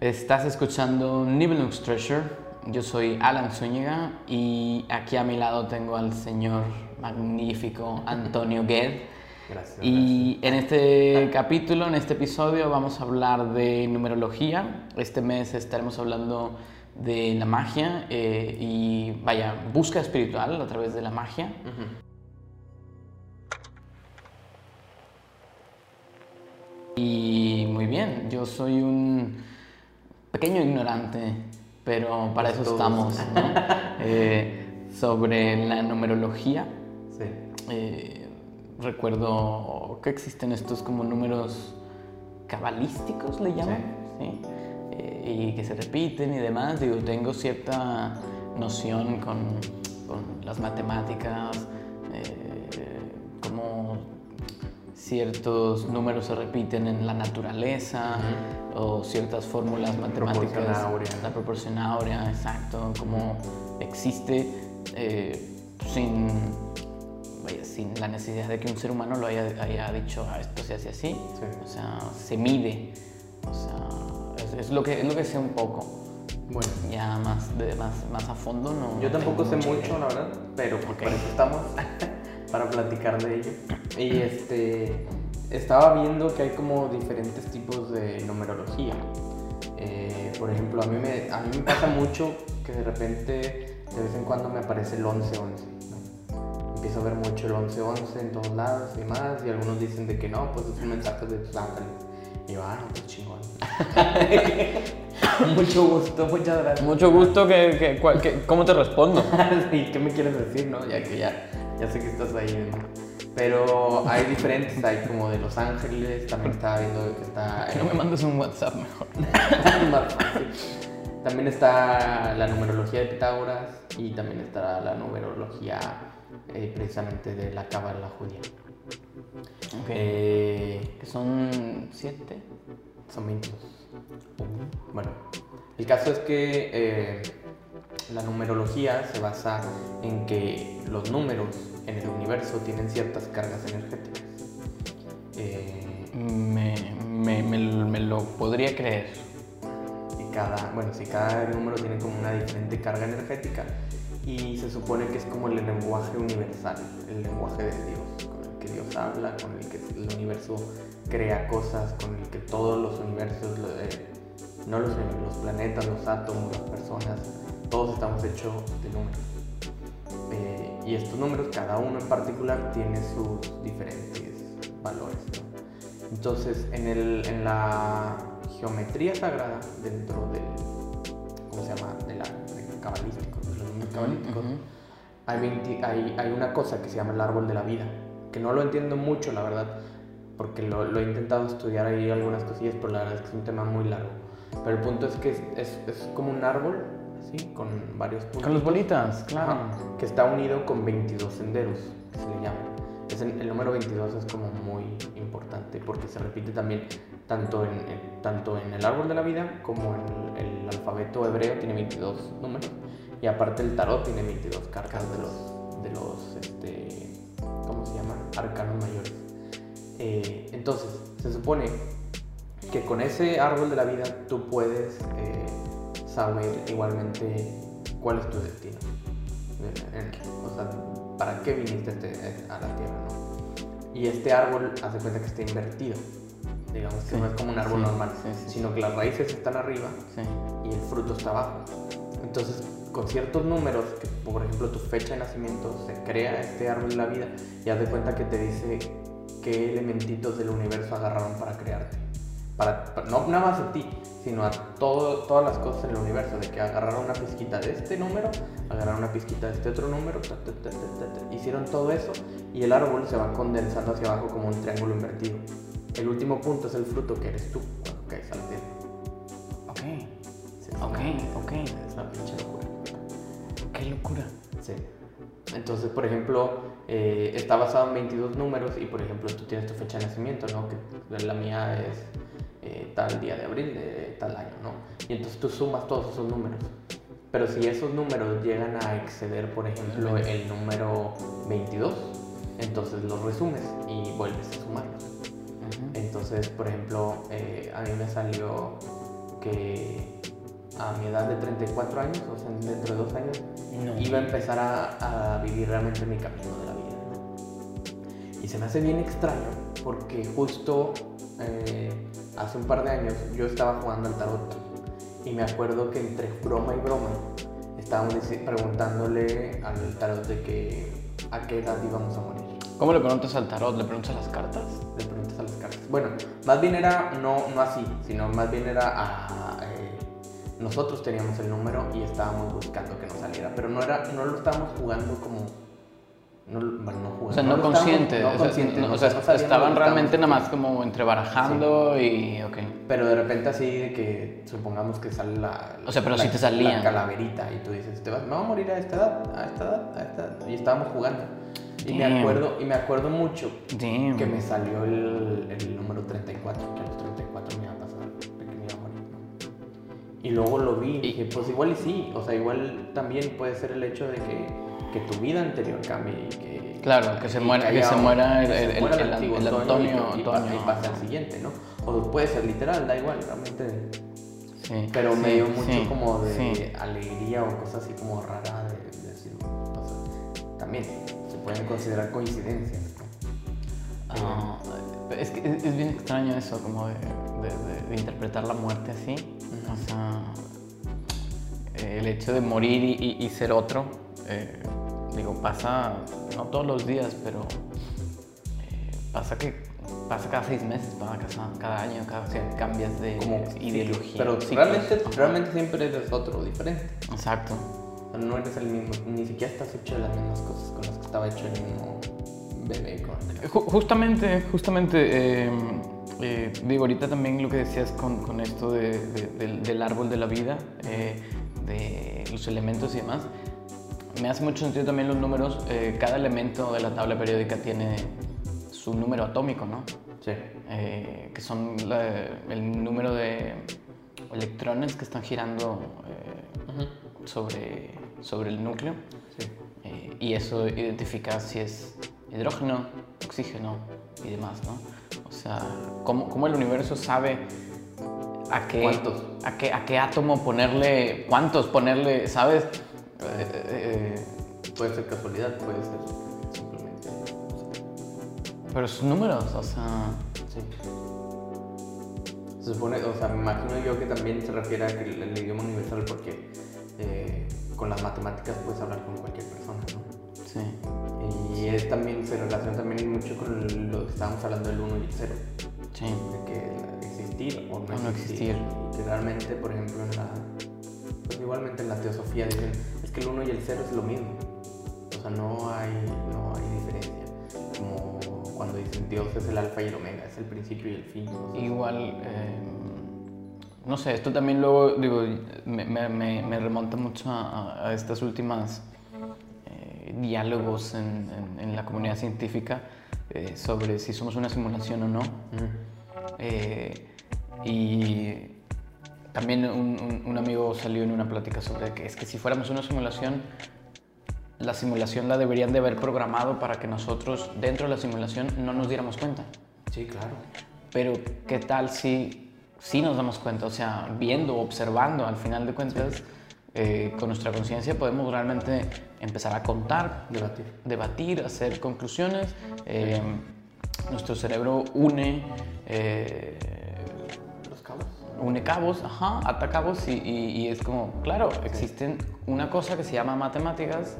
Estás escuchando Nibelung's Treasure. Yo soy Alan Zúñiga y aquí a mi lado tengo al señor magnífico Antonio Gued. Gracias. Y en este capítulo, en este episodio, vamos a hablar de numerología. Este mes estaremos hablando de la magia eh, y, vaya, busca espiritual a través de la magia. Y muy bien, yo soy un pequeño ignorante, pero para eso Todos. estamos, ¿no? Eh, sobre la numerología. Sí. eh, recuerdo que existen estos como números cabalísticos, le llaman, ¿sí? Eh, y que se repiten y demás. Digo, tengo cierta noción con, con las matemáticas, como ciertos números se repiten en la naturaleza o ciertas fórmulas matemáticas. Proporción áurea. La proporción áurea, exacto, como existe eh, sin, vaya, sin la necesidad de que un ser humano lo haya, haya dicho, "Ah, esto se hace así. Sí. O sea, se mide. O sea, es, es lo, que, es lo que sé un poco. Bueno, Ya más, de, más, más a fondo no. yo tampoco sé mucho, idea. la verdad, pero pues Ok. para eso estamos, para platicar de ello. Y este, estaba viendo que hay como diferentes tipos de numerología. Eh, por ejemplo, a mí, me, a mí me pasa mucho que de repente, de vez en cuando me aparece el 11-11. ¿no? Empiezo a ver mucho el 11-11 en todos lados y más, y algunos dicen de que no, pues es un mensaje de tus ángeles. Y yo, ah, no, pues chingón. mucho gusto, muchas gracias. Mucho gusto que, que, ¿Cómo te respondo? Sí, ¿qué me quieres decir, no? Ya que ya, ya sé que estás ahí. ¿no? Pero hay diferentes, hay como de Los Ángeles, también estaba viendo que está... Que no me mandes un WhatsApp mejor. También está la numerología de Pitágoras y también está la numerología eh, precisamente de la cábala judía. Ok. Eh, Que son siete. son 22. Bueno, el caso es que eh, la numerología se basa en que los números en el universo tienen ciertas cargas energéticas. Eh, Me, me, me, me lo podría creer. y cada, bueno, si cada número tiene como una diferente carga energética y se supone que es como el lenguaje universal, el lenguaje de Dios, con el que Dios habla, con el que el universo crea cosas, con el que todos los universos, lo- no los, los planetas, los átomos, las personas, todos estamos hechos de números. Y estos números, cada uno en particular, tiene sus diferentes valores. ¿no? Entonces, en, el, en la geometría sagrada, dentro del, ¿cómo se llama? De la de cabalístico, de los números cabalísticos, Ujú. hay, 20 hay, hay una cosa que se llama el árbol de la vida, que no lo entiendo mucho, la verdad, porque lo, lo he intentado estudiar ahí algunas cosillas, pero la verdad es que es un tema muy largo. Pero el punto es que es, es, es como un árbol, así, con varios puntos. Con las bolitas, claro. Ajá, que está unido con 22 senderos, que se le llama. Es el, el número 22 es como muy importante porque se repite también tanto en, en- tanto en el árbol de la vida como en el, el alfabeto hebreo tiene 22 números y aparte el tarot tiene 22 cartas de los, de los este, ¿cómo se llaman? Arcanos mayores. Eh, entonces, se supone que con ese árbol de la vida tú puedes eh, saber igualmente cuál es tu destino. En- o sea, ¿para qué viniste a este- a la tierra? ¿no? Y este árbol, hace cuenta que está invertido. Digamos que Sí, no es como un árbol sí, normal, sí, sino que las raíces están arriba y el fruto está abajo. Entonces, con ciertos números, que por ejemplo tu fecha de nacimiento, se crea este árbol de la vida y haz de cuenta que te dice qué elementitos del universo agarraron para crearte. Para, para- no nada más a ti, sino a todo, todas las cosas en el universo, de que agarraron una pizquita de este número, agarraron una pizquita de este otro número, ta, ta, ta, hicieron todo eso y el árbol se va condensando hacia abajo como un triángulo invertido. El último punto es el fruto que eres tú cuando caes a la tierra. Ok. Sí, Ok, ok. Es una pinche locura. Qué locura. Sí. Entonces, por ejemplo, eh, está basado en 22 números y, por ejemplo, tú tienes tu fecha de nacimiento, ¿no? Que la mía es eh, tal día de abril de tal año, ¿no? Y entonces tú sumas todos esos números. Pero si esos números llegan a exceder, por ejemplo, el número 22, entonces los resumes y vuelves a sumarlos. Ujú. Entonces, por ejemplo, eh, a mí me salió que a mi edad de 34 años, o sea, dentro de dos años, No. iba a empezar a, a vivir realmente mi camino de la vida. Y se me hace bien extraño porque justo eh, hace un par de años yo estaba jugando al tarot y me acuerdo que entre broma y broma estábamos preguntándole al tarot de que a qué edad íbamos a morir. ¿Cómo le preguntas al tarot? ¿Le preguntas a las cartas? Le preguntas a las cartas. Bueno, más bien era no, no así, sino más bien era a, eh, nosotros teníamos el número y estábamos buscando que nos saliera, pero no era no lo estábamos jugando como no, bueno, no jugando. O sea, no, consciente. no o sea, consciente, no- no- o sea, no sabíamos estaban realmente nada más como entre barajando y. Ok. Pero de repente así de que supongamos que sale la... O sea, pero la, sí te salía. La calaverita y tú dices, te vas, me voy a morir a esta edad, a esta edad, a esta edad. Y estábamos jugando. Y me acuerdo, y me acuerdo mucho Damn. que me salió el, el número 34, que a los 34 me iba a pasar, que me iba a morir. Y luego lo vi y dije, pues igual y sí, o sea, igual también puede ser el hecho de que, que tu vida anterior cambie y que... Claro, que se muera- que se muera el- el- antiguo Antonio y, y pa- Antonio. y pase al siguiente, ¿no? O puede ser literal, da igual, realmente... Sí, Pero me dio mucho sí, como de alegría o cosas así como rara de, de decir, también se pueden considerar coincidencias. ¿no? Ah, es que es, es bien extraño eso, como de, de- de- de interpretar la muerte así. O sea, el hecho de morir y, y- y ser otro, eh, digo, pasa no todos los días, pero eh, pasa que pasa cada seis meses, pasa cada, cada año, cada que cambias de como ideología. Pero ciclos. realmente, Ajá. realmente siempre eres otro, diferente. Exacto. No eres el mismo, ni siquiera estás hecho de las mismas cosas con las que estaba hecho el mismo bebé. Con Justamente, justamente, eh, eh, digo, ahorita también lo que decías con, con esto de- de- del, del árbol de la vida, eh, de los elementos y demás, me hace mucho sentido también los números. eh, cada elemento de la tabla periódica tiene su número atómico, ¿no? Sí. Eh, que son la- el número de electrones que están girando eh, sobre, sobre el núcleo. Sí. Y eso identifica si es hidrógeno, oxígeno y demás, ¿no? O sea, cómo, cómo el universo sabe a qué, ¿Cuántos? A, qué, a qué átomo ponerle, cuántos ponerle, ¿sabes? Puede ser casualidad, puede ser simplemente. pero sus números, o sea, Sí. Se supone, o sea, me imagino yo que también se refiere a que el, el idioma universal porque eh, con las matemáticas puedes hablar con cualquier persona, ¿no? sí. Y es también, se relaciona también mucho con lo que estábamos hablando del 1 y el 0, Sí. de que existir o no, O no existir. Que realmente, por ejemplo, en la, pues igualmente en la teosofía dicen, es que el 1 y el 0 es lo mismo. Sea, no hay, no hay diferencia. Como cuando dicen Dios es el alfa y el omega, es el principio y el fin. o sea, Igual, eh, no sé, esto también luego, digo, me, me- me- remonta mucho a, a estas últimas eh, diálogos en, en- en la comunidad científica eh, sobre si somos una simulación o no. Eh, y también un, un- un amigo salió en una plática sobre que es que si fuéramos una simulación, la simulación la deberían de haber programado para que nosotros dentro de la simulación no nos diéramos cuenta. Sí, claro. Pero ¿qué tal si, si nos damos cuenta? O sea, viendo, observando, al final de cuentas, eh, con nuestra conciencia podemos realmente empezar a contar, Debatir. debatir, hacer conclusiones. Eh, nuestro cerebro une, eh, Los cabos. Une cabos, ajá, ata cabos y, y- y es como, claro, existen una cosa que se llama matemáticas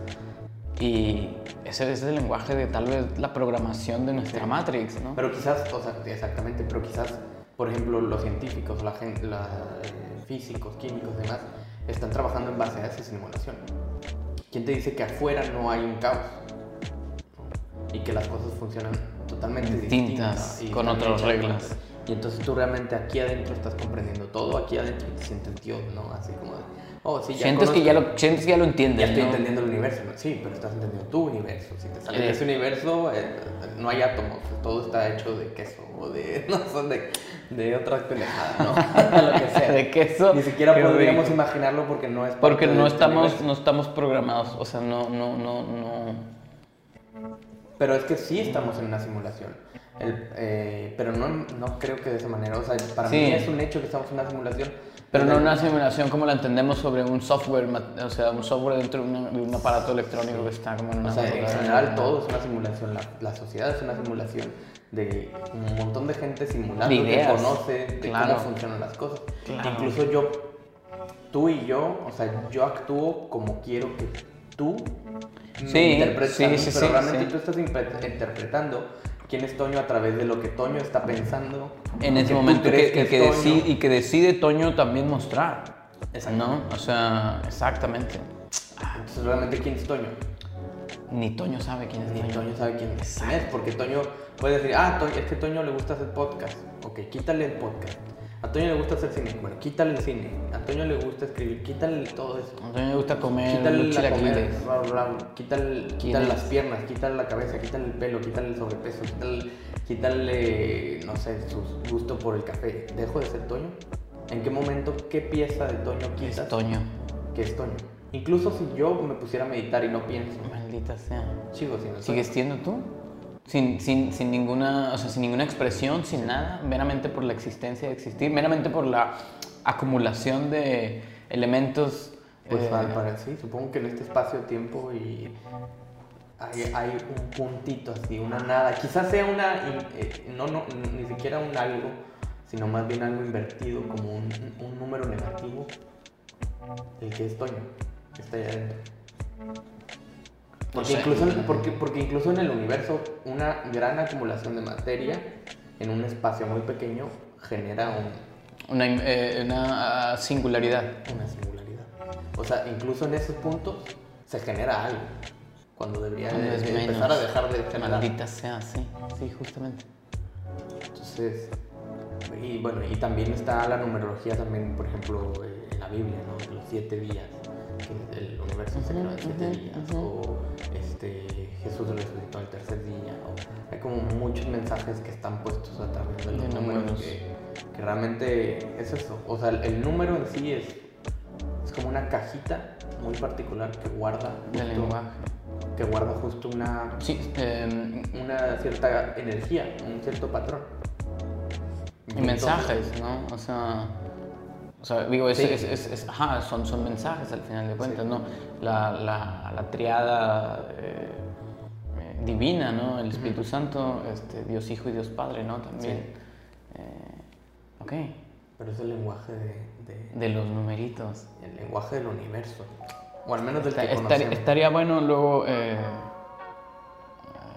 y ese es el lenguaje de tal vez la programación de nuestra Matrix, ¿no? Pero quizás, o sea, exactamente, pero quizás, por ejemplo, los científicos, la eh, físicos, químicos demás, están trabajando en base a esa simulación. ¿Quién te dice que afuera no hay un caos? Y que las cosas funcionan totalmente Distintas, distintas. y con otras reglas. Y entonces tú realmente aquí adentro estás comprendiendo todo, aquí adentro te sientes Dios, ¿no? Así como de, oh, sí, ya sientes, que ya lo, sientes que ya lo entiendes, ya estoy ¿no? entendiendo el universo, ¿no? Sí, pero estás entendiendo tu universo. Si te sales de ese universo, eh, no hay átomos, todo está hecho de queso o de, no sé, de, de otra pendejada, ¿no? Lo que sea. De queso. Ni siquiera podríamos rico. imaginarlo porque no es Porque no este estamos, no estamos programados, o sea, no, no, no, no. Pero es que sí estamos en una simulación. El, eh, pero no, no creo que de esa manera. O sea, para Sí. mí es un hecho que estamos en una simulación. Pero no una simulación como la entendemos sobre un software, o sea, un software dentro de, una- de un aparato electrónico que está como en una O sea, en general todo es una simulación. La, la sociedad es una simulación de un montón de gente simulando De que conoce de Claro. cómo funcionan las cosas. Claro. Incluso yo, tú y yo, o sea, yo actúo como quiero que tú Sí, sí, sí, pero realmente tú estás interpretando quién es Toño a través de lo que Toño está pensando. En ese momento que, que, decide, y que decide Toño también mostrar. ¿No? O sea, exactamente. Entonces, realmente, ¿quién es Toño? Ni Toño sabe quién es Ni Toño. Toño sabe quién es, porque Toño puede decir, ah, es que Toño le gusta hacer podcast. Ok, quítale el podcast. A Toño le gusta hacer cine. Bueno, quítale el cine. A Toño le gusta escribir. Quítale todo eso. A Toño le gusta comer Quítale la comer, bla, bla, bla. quítale, ¿Quién quítale las piernas, quítale la cabeza, quítale el pelo, quítale el sobrepeso, quítale, quítale, no sé, su gusto por el café. ¿Dejo de ser Toño? ¿En qué momento, qué pieza de Toño quitas Es Toño. que es Toño? Incluso si yo me pusiera a meditar y no pienso, Maldita sea. sigo siendo Toño. ¿Sigues siendo tú? Sin, sin, sin ninguna, o sea, sin ninguna expresión, sin nada, meramente por la existencia de existir, meramente por la acumulación de elementos. Pues eh, para, sí, supongo que en este espacio-tiempo y hay, hay un puntito así, una nada. Quizás sea una, eh, no, no, ni siquiera un algo, sino más bien algo invertido, como un, un número negativo, el que es Toño, que está allá adentro. Porque, incluso, en- porque, porque incluso en el universo una gran acumulación de materia en un espacio muy pequeño genera un, una, eh, una ah, singularidad. una singularidad. O sea, incluso en esos puntos se genera algo. Cuando debería de, de empezar a dejar de generar. Maldita sea, sí, sí, justamente. Entonces, y bueno, y también está la numerología también, por ejemplo, eh, en la Biblia, ¿no? Los siete días, el universo se creó en siete días, o este, Jesús resucitó el tercer día, o hay como muchos mensajes que están puestos a través de los De números, números. que, que realmente es eso, o sea, el, el número en sí es, es como una cajita muy particular que guarda justo- lenguaje. que guarda justo una, Sí, eh, una cierta energía, un cierto patrón. y mensajes, ¿no? O sea, o sea digo, es, Sí. es- es- es- ajá, son, son mensajes al final de cuentas, ¿no? La, la, la triada eh, eh, divina, ¿no? El Espíritu Santo, este, Dios Hijo y Dios Padre, ¿no? También. Eh, ok, Pero es el lenguaje de, de- de los numeritos. el lenguaje del universo. O al menos del Esta- que estar- estaría bueno luego eh,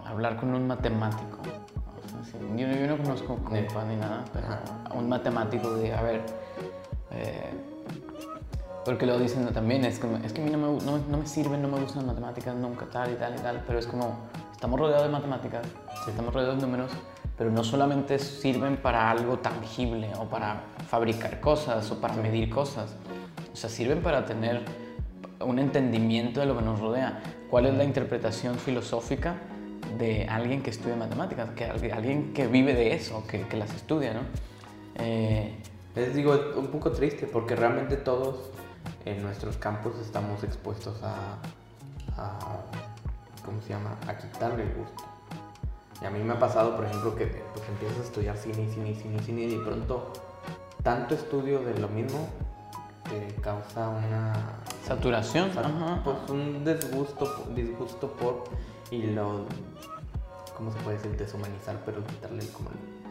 hablar con un matemático. O sea, sí, yo, yo no conozco compa ni nada, pero Ajá. un matemático de, a ver, eh, porque lo dicen también, es, como, es que a mí no me, no, no me sirven, no me gustan las matemáticas nunca, tal y tal y tal, pero es como, estamos rodeados de matemáticas, estamos rodeados de números, pero no solamente sirven para algo tangible o para fabricar cosas o para medir cosas, o sea, sirven para tener un entendimiento de lo que nos rodea. ¿Cuál es la interpretación filosófica de alguien que estudia matemáticas? Que alguien- alguien que vive de eso, que, que las estudia, ¿no? Eh, Les digo, es un poco triste porque realmente todos en nuestros campos estamos expuestos a, a ¿cómo se llama? A quitarle el gusto. Y a mí me ha pasado, por ejemplo, que pues empiezas a estudiar cine, y cine, y cine, y cine y de pronto tanto estudio de lo mismo te causa una saturación, O sea, ajá. Pues un disgusto, disgusto por y lo ¿cómo se puede decir? deshumanizar, pero quitarle como el-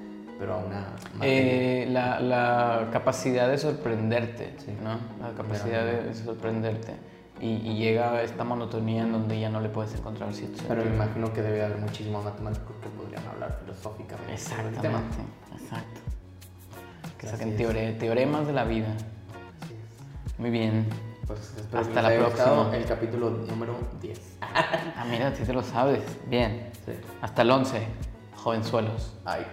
pero a una. Eh, la, la capacidad de sorprenderte, Sí. ¿no? La capacidad de, de sorprenderte. Y, y llega esta monotonía en donde ya no le puedes encontrar cierto pero me imagino que debe haber muchísimos matemáticos que podrían hablar filosóficamente sobre el tema. Exactamente, exacto. Que Así saquen teore- teoremas de la vida. Así es. Muy bien. Pues espero Hasta que les la haya próxima. el capítulo número 10. Ah, mira, si te lo sabes. Bien. Sí. Hasta el 11, jovenzuelos. Ay.